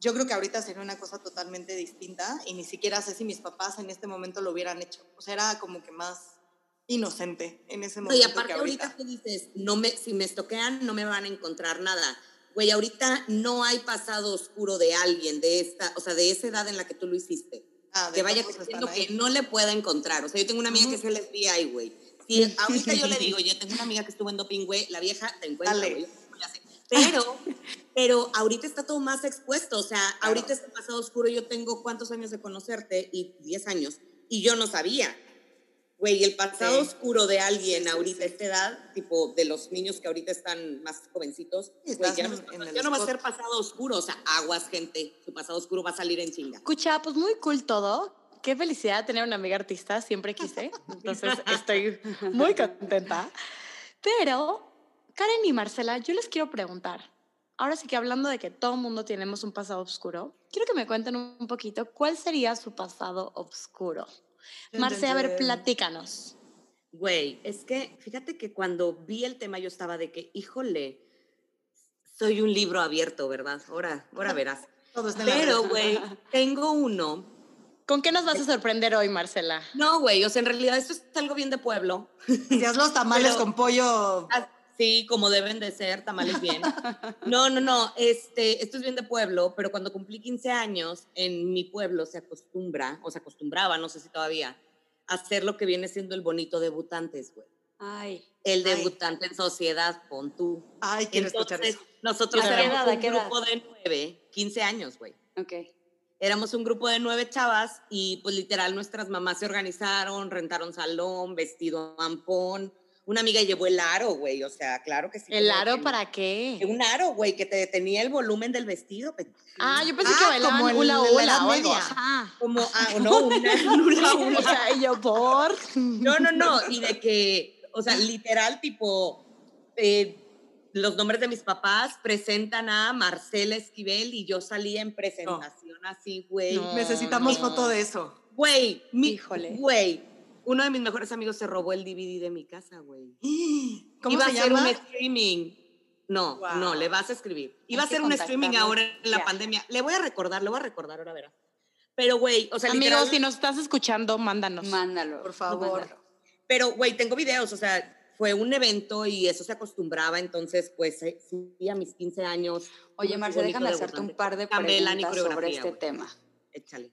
yo creo que ahorita sería una cosa totalmente distinta y ni siquiera sé si mis papás en este momento lo hubieran hecho. O sea, era como que más inocente en ese momento. y aparte ahorita. que dices, no me, si me estoquean no me van a encontrar nada. Güey, ahorita no hay pasado oscuro de alguien de esta, o sea, de esa edad en la que tú lo hiciste. Ah, que vaya creciendo que no le pueda encontrar. O sea, yo tengo una amiga que es el FBI, güey. Si ahorita yo le digo, yo tengo una amiga que estuvo en doping, güey, la vieja te encuentra, güey. Pero, [laughs] pero ahorita está todo más expuesto, o sea, ahorita este pasado oscuro, yo tengo cuántos años de conocerte y 10 años, y yo no sabía. Güey, el pasado oscuro de alguien ahorita, a esta edad, tipo de los niños que ahorita están más jovencitos, ya, no, va a ser pasado oscuro, o sea, aguas, gente, su pasado oscuro va a salir en chinga. Escucha, pues muy cool todo. Qué felicidad tener una amiga artista, siempre quise, [laughs] entonces estoy muy contenta. Pero Karen y Marcela, yo les quiero preguntar, ahora sí que hablando de que todo mundo tenemos un pasado oscuro, quiero que me cuenten un poquito cuál sería su pasado oscuro. Marcela, a ver, platícanos. Güey, es que fíjate que cuando vi el tema yo estaba de que, híjole, soy un libro abierto, ¿verdad? Ahora, ahora verás. [laughs] Pero, güey, tengo uno. ¿Con qué nos vas a sorprender hoy, Marcela? No, güey, o sea, en realidad esto es algo bien de pueblo. haz los tamales [laughs] con pollo. Sí, como deben de ser, tamales bien. [laughs] No, no, no, este, esto es bien de pueblo, pero cuando cumplí 15 años, en mi pueblo se acostumbra, o se acostumbraba, no sé si todavía, a hacer lo que viene siendo el bonito debutantes, güey. Ay. El debutante en sociedad, pon tú. Ay, quiero escuchar eso. Nosotros éramos un grupo de nueve, 15 años, güey. Ok. Éramos un grupo de nueve chavas y pues literal nuestras mamás se organizaron, rentaron salón, vestido ampón, una amiga llevó el aro, güey, o sea, claro que sí. ¿El aro para qué? Un aro, güey, que te tenía el volumen del vestido. Ah, yo pensé que ah, bailaban como hula hula o algo. Como, ah, no, una hula hula. o sea, y yo, ¿por? No, no, no, y de que, o sea, literal, tipo, eh, los nombres de mis papás presentan a Marcela Esquivel y yo salí en presentación así, güey. Necesitamos foto de eso. Güey, mi, Híjole. Güey, uno de mis mejores amigos se robó el DVD de mi casa, güey. ¿Cómo Iba a hacer un streaming. No, no, le vas a escribir. Iba a hacer un streaming ahora en la pandemia. Le voy a recordar, le voy a recordar, ahora verás. Pero, güey, o sea, Amigos, si nos estás escuchando, mándanos. Mándalo. Por favor. Pero, güey, tengo videos, o sea, fue un evento y eso se acostumbraba, entonces, pues, eh, sí, a mis 15 años. Oye, Marcia, déjame hacerte un par de preguntas sobre este tema. Échale.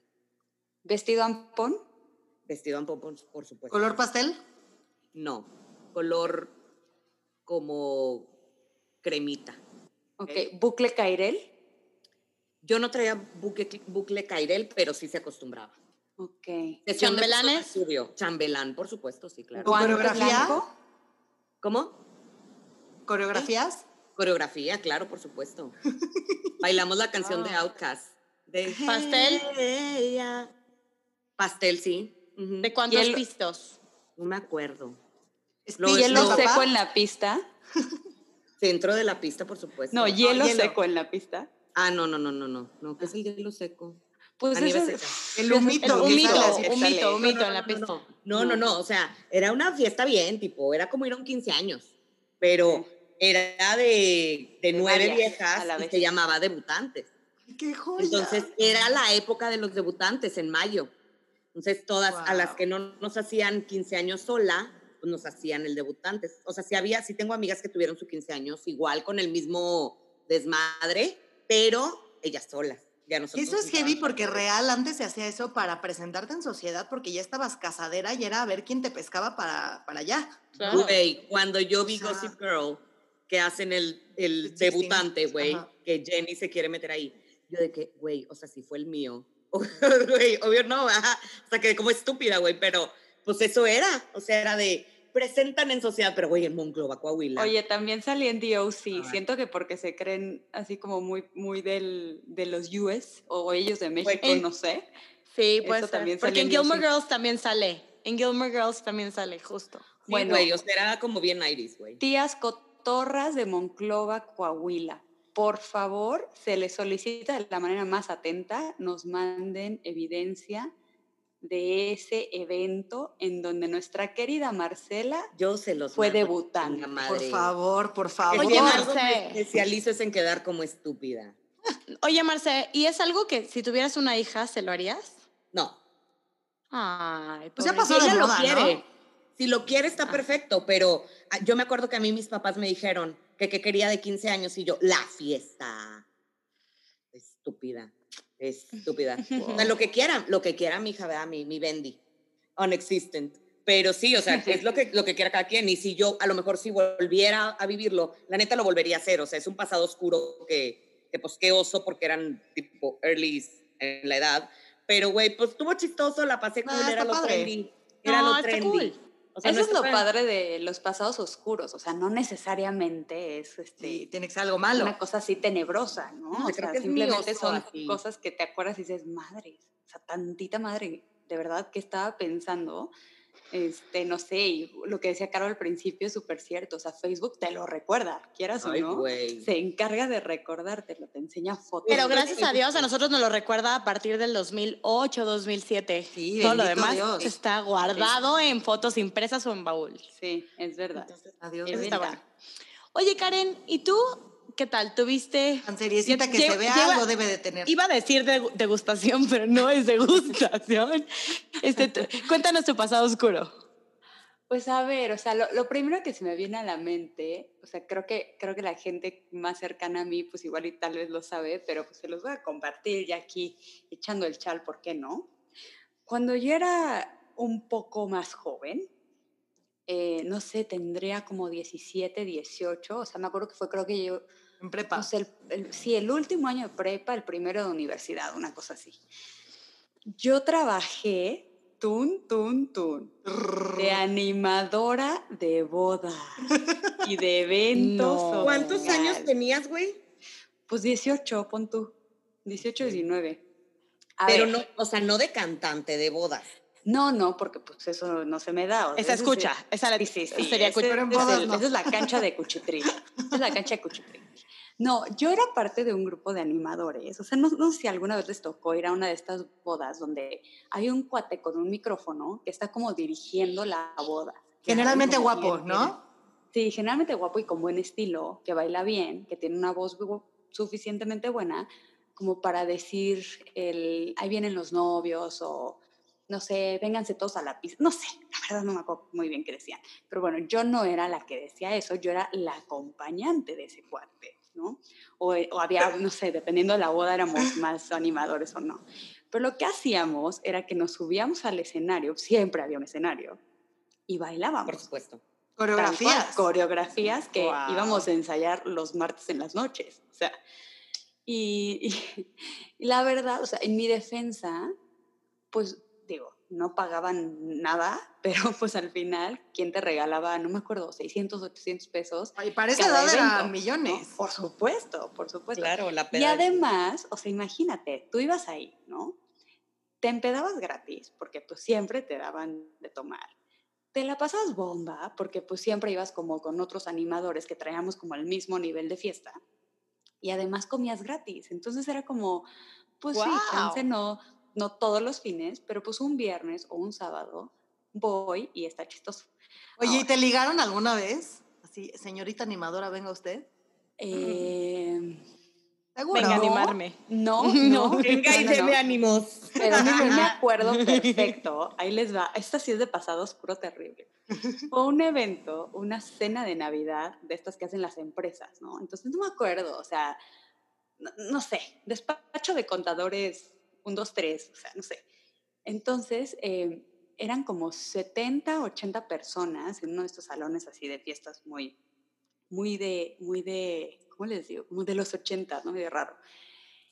¿Vestido ampón? Vestido en pompons, por supuesto. ¿Color pastel? No, color como cremita. Ok, bucle Cairel. Yo no traía bucle, bucle Cairel, pero sí se acostumbraba. Ok. Sesión de ¿Chambelanes? estudio. Chambelán, por supuesto, sí, claro. ¿Con coreografía? ¿Cómo? ¿Coreografías? Coreografía, claro, por supuesto. [laughs] Bailamos la canción de Outcast. De ¿Pastel? Pastel, sí. ¿De cuántos el- pistos? No me acuerdo. Hielo seco en la pista. [laughs] Centro de la pista, por supuesto. No, hielo, hielo. seco en la pista. Ah, no, no, no, no, no. No, ¿qué es el hielo seco? Pues seca. [laughs] El humito. El humito, sale así. un mito, un mito en la pista. No, no, no, o sea, era una fiesta bien, tipo, era como ir a un 15 años, pero era de, de De nueve varias viejas a la y vez. se llamaba debutantes. ¡Qué joya! Entonces, era la época de los debutantes en mayo. Entonces, todas a las que no nos hacían 15 años sola, pues nos hacían el debutantes. O sea, sí había, sí tengo amigas que tuvieron su 15 años igual con el mismo desmadre, pero ellas solas. Ya nosotros Eso es heavy porque real antes se hacía eso para presentarte en sociedad porque ya estabas casadera y era a ver quién te pescaba para, para allá. Claro. Güey, cuando yo vi O sea- Gossip Girl, que hacen el, el debutante, güey, que Jenny se quiere meter ahí, yo de que, güey, o sea, si fue el mío. [laughs] Güey, obvio no, ajá. O sea, quedé como estúpida, güey, pero pues eso era. O sea, era de, presentan en sociedad, pero güey, en Monclova, Coahuila. Oye, también salí en DOC. Siento que porque se creen así como muy, muy del, de los US o ellos de México, en- no sé. Sí, ser. también Porque en Gilmore. Girls también sale. En Gilmore Girls también sale, justo. Sí, bueno. güey, o sea, era como bien iris, güey. Tías Cotorras de Monclova, Coahuila. Por favor, se les solicita de la manera más atenta, nos manden evidencia de ese evento en donde nuestra querida Marcela Yo se los Fue debutante, Por favor, por favor. Oye, Marce. algo me especializo es en quedar como estúpida. Oye, Marce, ¿y es algo que si tuvieras una hija, se lo harías? No, Ay, Pues ya pasó ella moda, lo quiere. ¿no? Si lo quiere, Ah. está perfecto, pero ah, yo me acuerdo que a mí mis papás me dijeron que, que quería de 15 años y yo, la fiesta. Estúpida, estúpida. [laughs] O sea, lo que quiera, lo que quiera mi hija, ¿verdad? Mi, mi Bendy, unexistent. Pero sí, o sea, es lo que, lo que quiera cada quien. Y si yo, a lo mejor, si volviera a vivirlo, la neta lo volvería a hacer. O sea, es un pasado oscuro que, que pues, qué oso, porque eran tipo early en la edad. Pero, güey, pues estuvo chistoso, la pasé cool, Ah, era está lo trendy. Era lo está trendy. Cool. O sea, Eso es lo padre de los pasados oscuros, o sea, no necesariamente es este, Sí, tiene que ser algo malo. una cosa así tenebrosa, ¿no? No, o sea, simplemente son así. cosas que te acuerdas y dices, madre, o sea, tantita madre, de verdad que estaba pensando, este, no sé, y lo que decía Caro al principio es súper cierto, o sea, Facebook te lo recuerda, quieras Ay, o no, güey. se encarga de recordártelo, te enseña fotos. Pero gracias a Dios a nosotros nos lo recuerda a partir del 2008, 2007. Sí, Todo lo demás Dios. está guardado en fotos impresas o en baúl. Sí, es verdad. Entonces, Adiós. Es eso está verdad. bueno. Oye, Karen, ¿y tú qué tal? ¿Tuviste...? Tan seriecita que Lle- se vea lleva- algo debe de tener. Iba a decir degu- degustación, [laughs] pero no es degustación. Este, cuéntanos tu pasado oscuro. Pues a ver, o sea, lo, lo primero que se me viene a la mente, o sea, creo que, creo que la gente más cercana a mí, pues igual y tal vez lo sabe, pero pues se los voy a compartir ya aquí echando el chal, ¿por qué no? Cuando yo era un poco más joven, eh, no sé, tendría como 17, 18, o sea, me acuerdo que fue, creo que yo, En prepa. no sé, el, el- sí, el último año de prepa, el primero de universidad, una cosa así. Yo trabajé, tun, tun, tun, de animadora de boda y de eventos. [laughs] No. ¿Cuántos años tenías, güey? Pues 18, pon tú. 18, 19. A Pero ver, no, o sea, no de cantante, de bodas. No, no, porque pues eso no se me da. o sea, Esa escucha, sí- esa la- sí, sí, sí, sería ese- Pero en es no. Esa es la cancha de cuchitril. [laughs] Esa es la cancha de cuchitril. No, yo era parte de un grupo de animadores. O sea, no, no sé si alguna vez les tocó ir a una de estas bodas donde hay un cuate con un micrófono que está como dirigiendo la boda. Generalmente guapo, bien, ¿no? Sí, generalmente guapo y con buen estilo, que baila bien, que tiene una voz suficientemente buena como para decir, el, ahí vienen los novios o, no sé, vénganse todos a la pista. No sé, la verdad no me acuerdo muy bien qué decían. Pero bueno, yo no era la que decía eso, yo era la acompañante de ese cuate, ¿no? O, o había, no sé, dependiendo de la boda éramos [laughs] más animadores o no. Pero lo que hacíamos era que nos subíamos al escenario, siempre había un escenario, y bailábamos. Por supuesto. Coreografías. coreografías que íbamos a ensayar los martes en las noches. O sea, y, y, la verdad, o sea, en mi defensa, pues no pagaban nada, [laughs] pero pues al final, ¿quién te regalaba? No me acuerdo, 600, 800 pesos. Y parece edad eran millones. por supuesto, por supuesto. Claro, la Y además, o sea, imagínate, tú ibas ahí, ¿no? Te empedabas gratis, porque pues siempre te daban de tomar. Te la pasas bomba, porque pues siempre ibas como con otros animadores que traíamos como el mismo nivel de fiesta. Y además comías gratis. Entonces era como, pues sí, chance no, no todos los fines, pero pues un viernes o un sábado voy y está chistoso. Oye, ¿y te ligaron alguna vez? Así, señorita animadora, venga usted. Eh, ¿Seguro? Venga a animarme. [laughs] No, no. venga y déme ánimos. Pero no me [laughs] acuerdo perfecto. Ahí les va. Esta sí es de pasado oscuro terrible. Fue un evento, una cena de Navidad de estas que hacen las empresas, ¿no? Entonces no me acuerdo, o sea, no, no sé, despacho de contadores un, dos, tres, o sea, no sé. Entonces, em, eran como 70, 80 personas en uno de estos salones así de fiestas muy, muy de, muy de, ¿cómo les digo? Como de los 80, ¿no? De raro.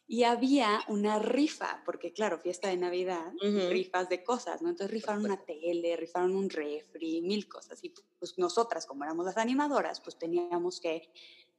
Y había una rifa, porque claro, fiesta de Navidad, rifas de cosas, ¿no? Entonces rifaron una tele, rifaron un refri, mil cosas. Y pues nosotras, como éramos las animadoras, pues teníamos que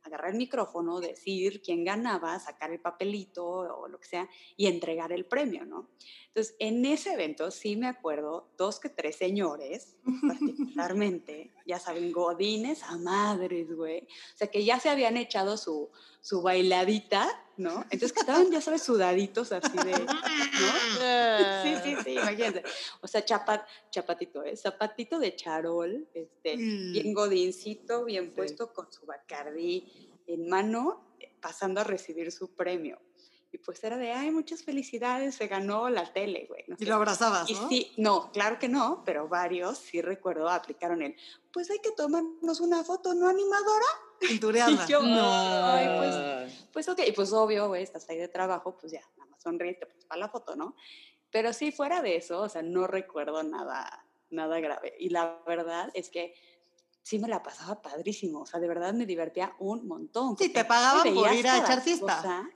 agarrar el micrófono, decir quién ganaba, sacar el papelito o lo que sea y entregar el premio, ¿no? Entonces, en ese evento sí me acuerdo dos que tres señores, [laughs] particularmente, ya saben, godines a madres, güey. O sea, que ya se habían echado su, su bailadita, ¿no? Entonces, que estaban, ya sabes, sudaditos así de, ¿no? Sí, sí, sí, imagínense. O sea, chapatito, ¿eh? Zapatito de charol, este, bien mm. godincito, bien puesto con su bacardí en mano, eh, pasando a recibir su premio. Y pues era de, ay, muchas felicidades, se ganó la tele, güey. y lo abrazabas, y Sí, no, claro que no, pero varios, sí recuerdo, aplicaron el, pues hay que tomarnos una foto, ¿no, animadora? [laughs] Pintureada. y yo, no. ay, pues, pues ok, y pues obvio, güey, estás ahí de trabajo, pues ya, nada más sonríes, te pones para la foto, ¿no? Pero sí, fuera de eso, o sea, no recuerdo nada, nada grave. Y la verdad es que sí me la pasaba padrísimo, o sea, de verdad me divertía un montón. Sí, te pagaban por ir a echar fiesta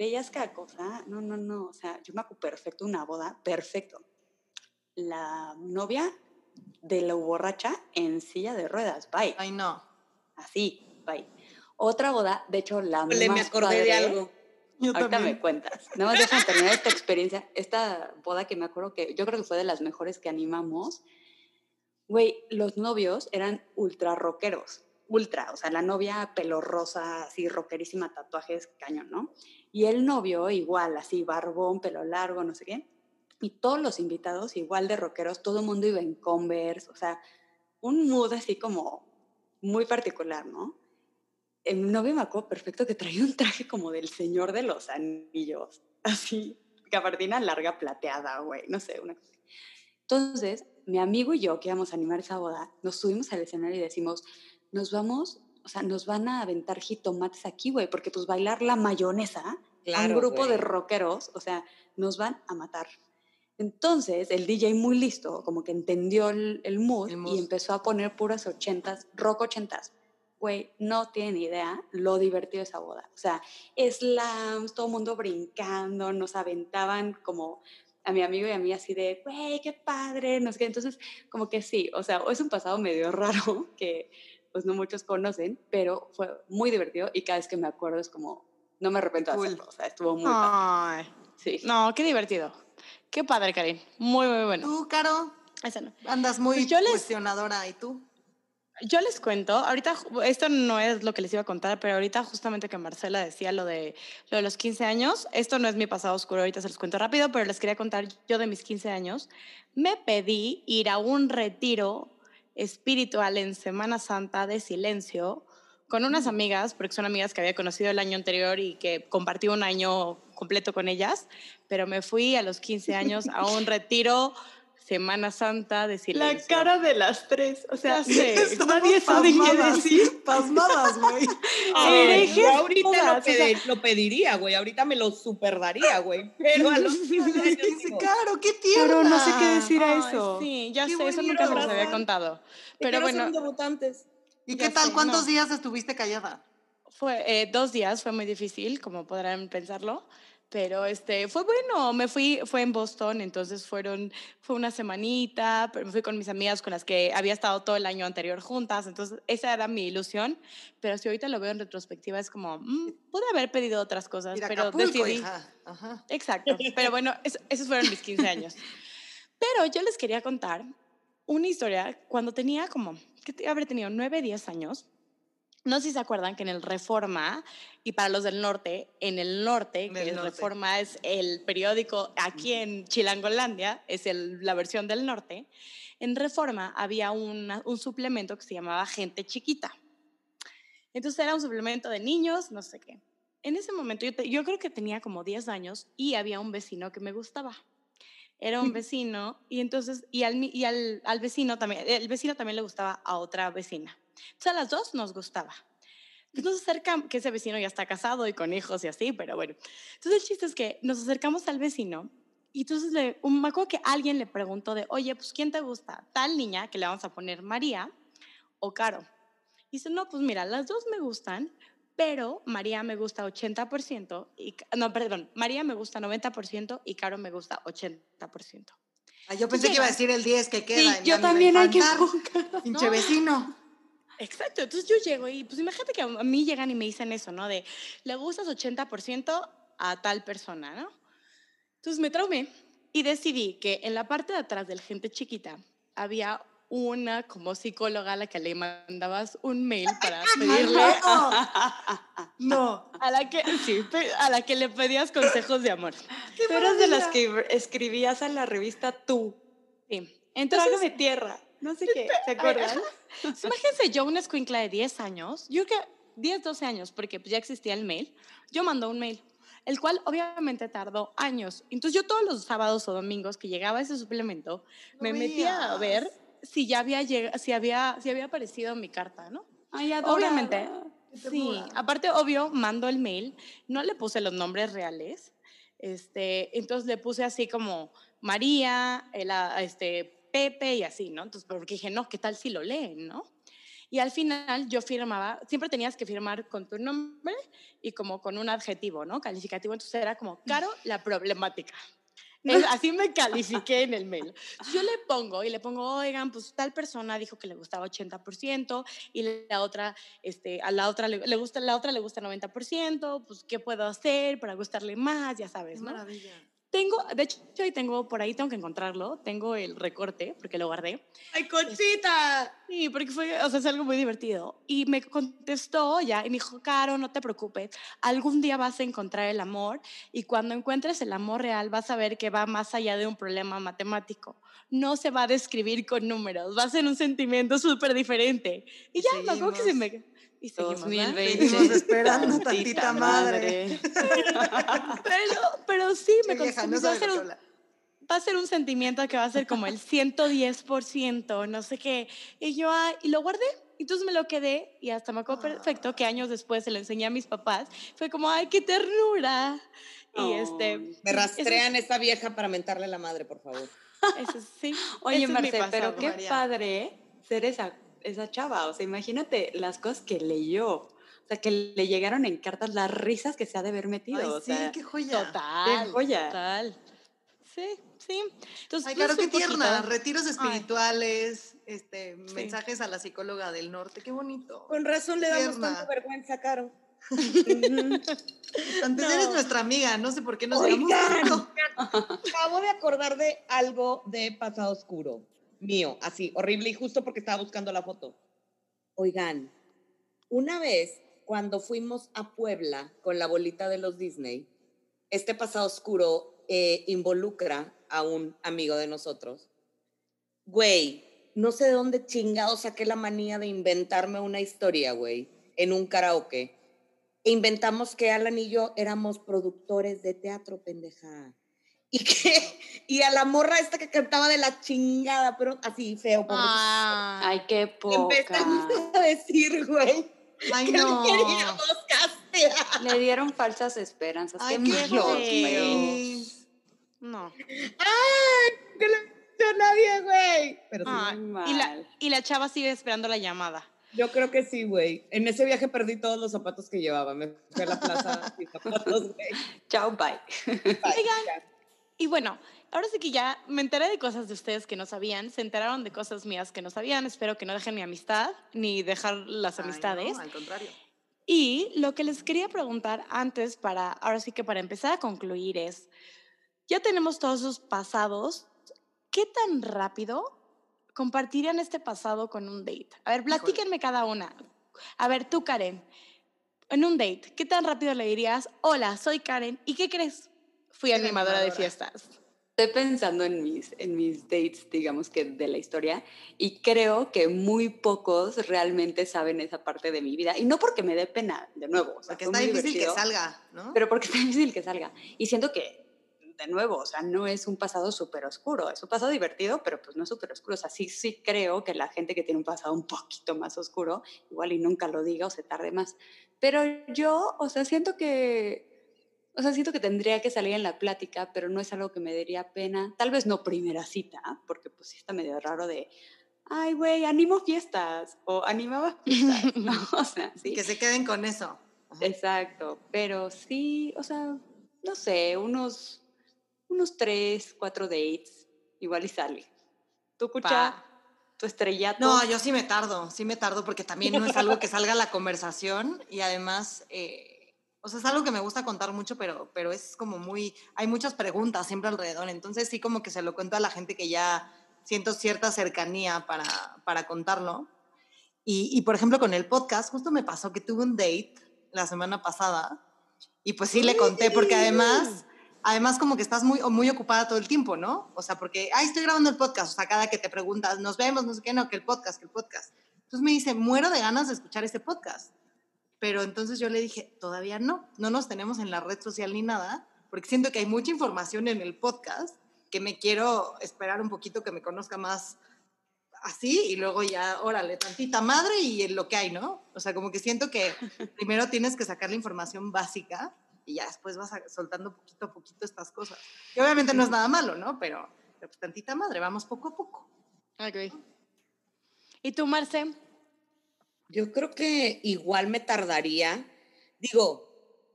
veías cada cosa, no, no, no, o sea, yo me acuerdo perfecto una boda, perfecto. La novia de la borracha en silla de ruedas, bye. Ay, no. Así, bye. Otra boda, de hecho, la Le me acordé de algo. Yo ahorita me cuentas. Nada más déjame terminar esta experiencia. Esta boda que me acuerdo que yo creo que fue de las mejores que animamos. Güey, los novios eran ultra rockeros. Ultra. O sea, la novia pelo rosa, así rockerísima, tatuajes, cañón, ¿no? Y el novio igual, así, barbón, pelo largo, no sé qué. Y todos los invitados igual de rockeros, todo el mundo iba en Converse, o sea, un mood así como muy particular, ¿no? El novio me acuerdo perfecto que traía un traje como del Señor de los Anillos, [laughs] así, gabardina larga plateada, güey, no sé, una cosa. Entonces, mi amigo y yo que íbamos a animar esa boda, nos subimos al escenario y decimos, nos vamos o sea, nos van a aventar jitomates aquí, güey, porque pues bailar la mayonesa a un grupo de rockeros, o sea, nos van a matar. Entonces, el DJ muy listo, como que entendió el, mood, y empezó a poner puras ochentas, rock ochentas. Güey, no tienen idea lo divertido de esa boda. O sea, slams, todo el mundo brincando, nos aventaban como a mi amigo y a mí así de, güey, qué padre, no sé qué. Entonces, como que sí, o sea, es un pasado medio [laughs] raro que pues no muchos conocen, pero fue muy divertido y cada vez que me acuerdo es como, no me arrepiento de hacerlo, o sea, estuvo muy Ay. Sí. No, qué divertido. Qué padre, Karin. Muy, muy bueno. ¿Tú, Caro? Esa no. Andas muy pues yo les, cuestionadora, ¿y tú? Yo les cuento, ahorita, esto no es lo que les iba a contar, pero ahorita justamente que Marcela decía lo de, lo de los 15 años, esto no es mi pasado oscuro, ahorita se los cuento rápido, pero les quería contar yo de mis 15 años. Me pedí ir a un retiro espiritual en Semana Santa de silencio con unas amigas, porque son amigas que había conocido el año anterior y que compartí un año completo con ellas, pero me fui a los 15 años a un retiro Semana Santa de silencio. La cara de las tres, o sea, sé, [laughs] nadie sabe qué decir. Pasmadas, güey. [laughs] yo ahorita lo, pediría, güey. Ahorita me lo superdaría, güey. [laughs] Pero a los 15 años. Claro, qué tierna. Pero no sé qué decir a eso. Sí, ya sé, eso nunca se los había contado. Pero bueno. Debutantes. ¿Y qué tal? ¿Cuántos días estuviste callada? Fue eh, dos días, fue muy difícil, como podrán pensarlo. Pero este, fue bueno, me fui, fue en Boston, entonces fueron, fue una semanita, pero me fui con mis amigas con las que había estado todo el año anterior juntas, entonces esa era mi ilusión, pero si ahorita lo veo en retrospectiva es como, mm, pude haber pedido otras cosas, pero decidí. Ajá. Exacto, pero [laughs] bueno, esos fueron mis 15 años. Pero yo les quería contar una historia cuando tenía como, que habré tenido 9, 10 años, no sé si se acuerdan que en el Reforma, y para los del norte, en el norte, que el Reforma es el periódico aquí en Chilangolandia, es la versión del norte, en Reforma había un suplemento que se llamaba Gente Chiquita. Entonces era un suplemento de niños, no sé qué. En ese momento yo, yo creo que tenía como 10 años y había un vecino que me gustaba era un [laughs] vecino y entonces y al y al, al, vecino también el vecino también le gustaba a otra vecina entonces a las dos nos gustaba. Entonces nos acercamos, que ese vecino ya está casado y con hijos y así, pero bueno. Entonces el chiste es que nos acercamos al vecino y entonces le, me acuerdo que alguien le preguntó de, oye, pues ¿quién te gusta? Tal niña que le vamos a poner María o Caro. Y dice, no, pues mira, las dos me gustan, pero María me gusta 80% y, no, perdón, María me gusta 90% y Caro me gusta 80%. Ah, yo pensé que iba a decir el 10 que queda. Sí, yo también hay que Pinche vecino. Exacto, entonces yo llego y pues imagínate que a mí llegan y me dicen eso, ¿no? De, le gustas 80% a tal persona, ¿no? Entonces me traumé y decidí que en la parte de atrás del gente chiquita había una como psicóloga a la que le mandabas un mail para [laughs] pedirle [laughs] no. A la que sí a la que le pedías consejos de amor. [laughs] Tú eras de las que escribías a la revista tú. Sí entonces de tierra no sé qué, ¿se acuerdan? [laughs] Imagínense yo, una escuincla de 10 años, yo que 10, 12 años, porque pues ya existía el mail, yo mandó un mail, el cual obviamente tardó años. Entonces yo todos los sábados o domingos que llegaba ese suplemento, me metía a ver si ya había, si había, si había aparecido mi carta, ¿no? Ay, Obviamente. Sí, aparte, obvio, mando el mail, no le puse los nombres reales, este, entonces le puse así como María, el, este, Pepe y así, ¿no? Entonces, porque dije, no, ¿qué tal si lo leen, no? Y al final yo firmaba, siempre tenías que firmar con tu nombre y como con un adjetivo, ¿no? Calificativo. Entonces era como, Caro, la problemática. [laughs] así me califiqué en el mail. Yo le pongo y le pongo, oigan, pues tal persona dijo que le gustaba 80% y la otra, este, a la otra le, gusta, la otra le gusta 90%, pues ¿qué puedo hacer para gustarle más? Ya sabes, ¿no? Maravilla. Tengo, de hecho, hoy tengo por ahí, tengo que encontrarlo. Tengo el recorte porque lo guardé. ¡Ay, Conchita! Sí, porque fue, o sea, es algo muy divertido. Y me contestó ya y me dijo, Caro, no te preocupes. Algún día vas a encontrar el amor y cuando encuentres el amor real vas a ver que va más allá de un problema matemático. No se va a describir con números, va a ser un sentimiento súper diferente. Y ya, me acuerdo que se me y seguimos, 2020. Seguimos esperando tantita madre. [laughs] pero, pero sí, me va, a ser un, va a ser un sentimiento que va a ser como el 110%, no sé qué. Y yo, ah, y lo guardé. Entonces me lo quedé y hasta me acuerdo perfecto que años después se lo enseñé a mis papás. Fue como, ay, qué ternura. Y este... Me rastrean esa vieja para mentarle la madre, por favor. Eso sí. Oye, Marce, pero qué padre ser esa esa chava. O sea, imagínate las cosas que leyó. O sea, que le llegaron en cartas las risas que se ha de haber metido. sí, qué joya. Total. Qué joya. Total. Sí, sí. Entonces, Ay, claro, qué tierna. Retiros espirituales, este, mensajes a la psicóloga del norte. Qué bonito. Con razón le damos tanta vergüenza, Caro. Antes [laughs] eres nuestra amiga, no sé por qué nos llamamos. [laughs] Acabo de acordar de algo de pasado oscuro mío, así, horrible y justo porque estaba buscando la foto. Oigan, una vez cuando fuimos a Puebla con la bolita de los Disney, este pasado oscuro eh, involucra a un amigo de nosotros. Güey, no sé de dónde chingado saqué la manía de inventarme una historia, güey, en un karaoke. E inventamos que Alan y yo éramos productores de teatro, pendeja. Y que [laughs] y a la morra esta que cantaba de la chingada, pero así feo. Ah. Ay, qué poca. Empezaron a decir, güey. Ay, que no. le queríamos castear. Le dieron falsas esperanzas. Ay, qué feo. No. ¡Ay! Que le a nadie, güey. Pero sí, Ah, y, la, y la chava sigue esperando la llamada. yo creo que sí, güey. En ese viaje perdí todos los zapatos que llevaba. Me fui a la plaza [laughs] sin zapatos, güey. Chao, bye. Oigan, y bueno, ahora sí que ya me enteré de cosas de ustedes que no sabían, se enteraron de cosas mías que no sabían, espero que no dejen mi amistad ni dejar las Ay, no, amistades. al contrario. Y lo que les quería preguntar antes, para, ahora sí que para empezar a concluir es, ya tenemos todos sus pasados, ¿qué tan rápido compartirían este pasado con un date? A ver, platíquenme cada una. A ver, tú, Karen, en un date, ¿qué tan rápido le dirías, hola, soy Karen, ¿y qué crees? Fui animadora de fiestas. Estoy pensando en mis, en mis dates, digamos que de la historia, y creo que muy pocos realmente saben esa parte de mi vida. Y no porque me dé pena, de nuevo. O sea, Porque está difícil que salga, ¿no? Pero porque está [laughs] difícil que salga. Y siento que, de nuevo, o sea, no es un pasado súper oscuro. Es un pasado divertido, pero pues no es súper oscuro. O sea, sí, sí creo que la gente que tiene un pasado un poquito más oscuro, igual y nunca lo diga o se tarde más. Pero yo, o sea, siento que o sea, siento que tendría que salir en la plática, pero no es algo que me daría pena. Tal vez no primera cita, porque pues sí está medio raro de, ay, güey, animo fiestas o animaba fiestas, ¿no? [laughs] O sea, sí. Que se queden con eso. Ajá. Exacto, pero sí, o sea, no sé, unos, unos tres, cuatro dates, igual y sale. ¿Tú, Cucha? Pa. ¿Tu estrellato? No, yo sí me tardo, sí me tardo porque también no es algo que salga a la conversación y además, eh, o sea, es algo que me gusta contar mucho, pero, pero es como muy, hay muchas preguntas siempre alrededor, entonces sí como que se lo cuento a la gente que ya siento cierta cercanía para, para contarlo. Y, y, por ejemplo con el podcast, justo me pasó que tuve un date la semana pasada y pues sí le conté porque además... Además, como que estás muy, muy ocupada todo el tiempo, ¿no? O sea, porque, ay, estoy grabando el podcast. O sea, cada que te preguntas, nos vemos, no sé qué, no, que el podcast, que el podcast. Entonces me dice, muero de ganas de escuchar este podcast. Pero entonces yo le dije, todavía no, no nos tenemos en la red social ni nada, porque siento que hay mucha información en el podcast que me quiero esperar un poquito que me conozca más así y luego ya, órale, tantita madre y en lo que hay, ¿no? O sea, como que siento que [laughs] primero tienes que sacar la información básica y ya después vas soltando poquito a poquito estas cosas. Que obviamente no es nada malo, ¿no? Pero, pero pues tantita madre, vamos poco a poco. Ok. ¿Y tú, Marce? Yo creo que igual me tardaría. Digo,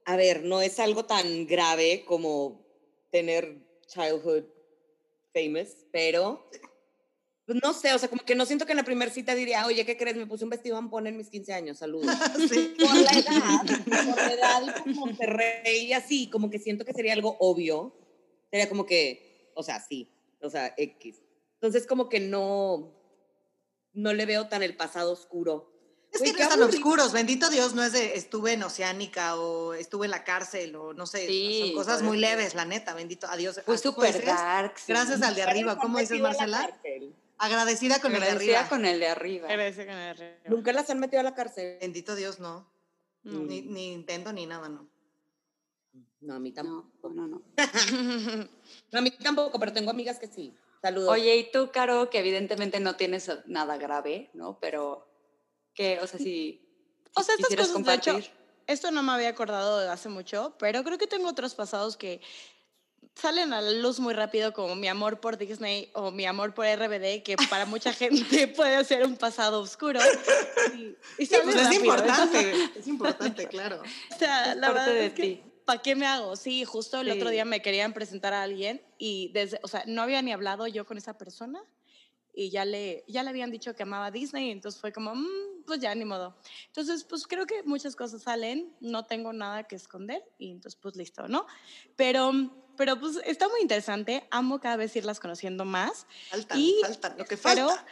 a ver, no es algo tan grave como tener childhood famous, pero pues, no sé, o sea, como que no siento que en la primera cita diría, oye, ¿qué crees? Me puse un vestido ampón en mis 15 años, saludos. [laughs] Sí. por la edad, por la edad por Monterrey y así, como que siento que sería algo obvio. Sería como que, o sea, sí, o sea, X. Entonces como que no, no le veo tan el pasado oscuro. Es que no están aburrido. oscuros, bendito Dios, no es de estuve en Oceánica o estuve en la cárcel o no sé, Sí, son cosas muy leves, la neta, bendito a Dios. Fue Ah, ¿cómo súper dark. sí. Gracias al de arriba, ¿cómo dices Marcela? Agradecida con el de Agradecida arriba. con el de arriba. Agradece con el rey. Nunca las han metido a la cárcel. Bendito Dios, no. Ni, ni intento ni nada, no. No, a mí tampoco. No, no, no. [laughs] No, a mí tampoco, pero tengo amigas que sí. Saludos. Oye, y tú, Caro, que evidentemente no tienes nada grave, ¿no? Pero, ¿qué? O sea, si, O sea, estas cosas, de hecho, compartir. esto no me había acordado de hace mucho, pero creo que tengo otros pasados que salen a la luz muy rápido, como mi amor por Disney o mi amor por RBD, que para mucha [laughs] gente puede ser un pasado oscuro. Y, y Sí, sale pues es rápido. importante, es importante, [laughs] claro. O sea, Es la verdad es que. ¿para qué me hago? Sí, justo el otro día me querían presentar a alguien y desde, o sea, no había ni hablado yo con esa persona y ya le, ya le habían dicho que amaba Disney, entonces fue como, "Mm, pues ya, ni modo. Entonces, pues creo que muchas cosas salen, no tengo nada que esconder y entonces, pues listo, ¿no? Pero, pero pues está muy interesante, amo cada vez irlas conociendo más. Faltan, Y faltan, lo que Espero, falta.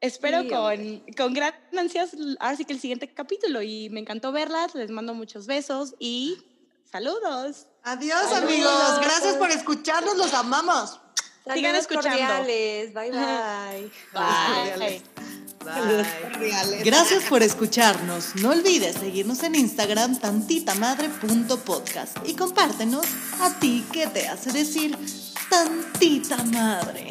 espero Sí, con, con gran ansias, ahora sí que el siguiente capítulo y me encantó verlas, les mando muchos besos y saludos. Adiós, Saludos. amigos. Gracias por escucharnos, los amamos. Sigan Saludos escuchando. cordiales. Bye, bye. Bye. Bye. Bye. Gracias por escucharnos. No olvides seguirnos en Instagram tantitamadre.podcast y compártenos a ti qué te hace decir tantita madre.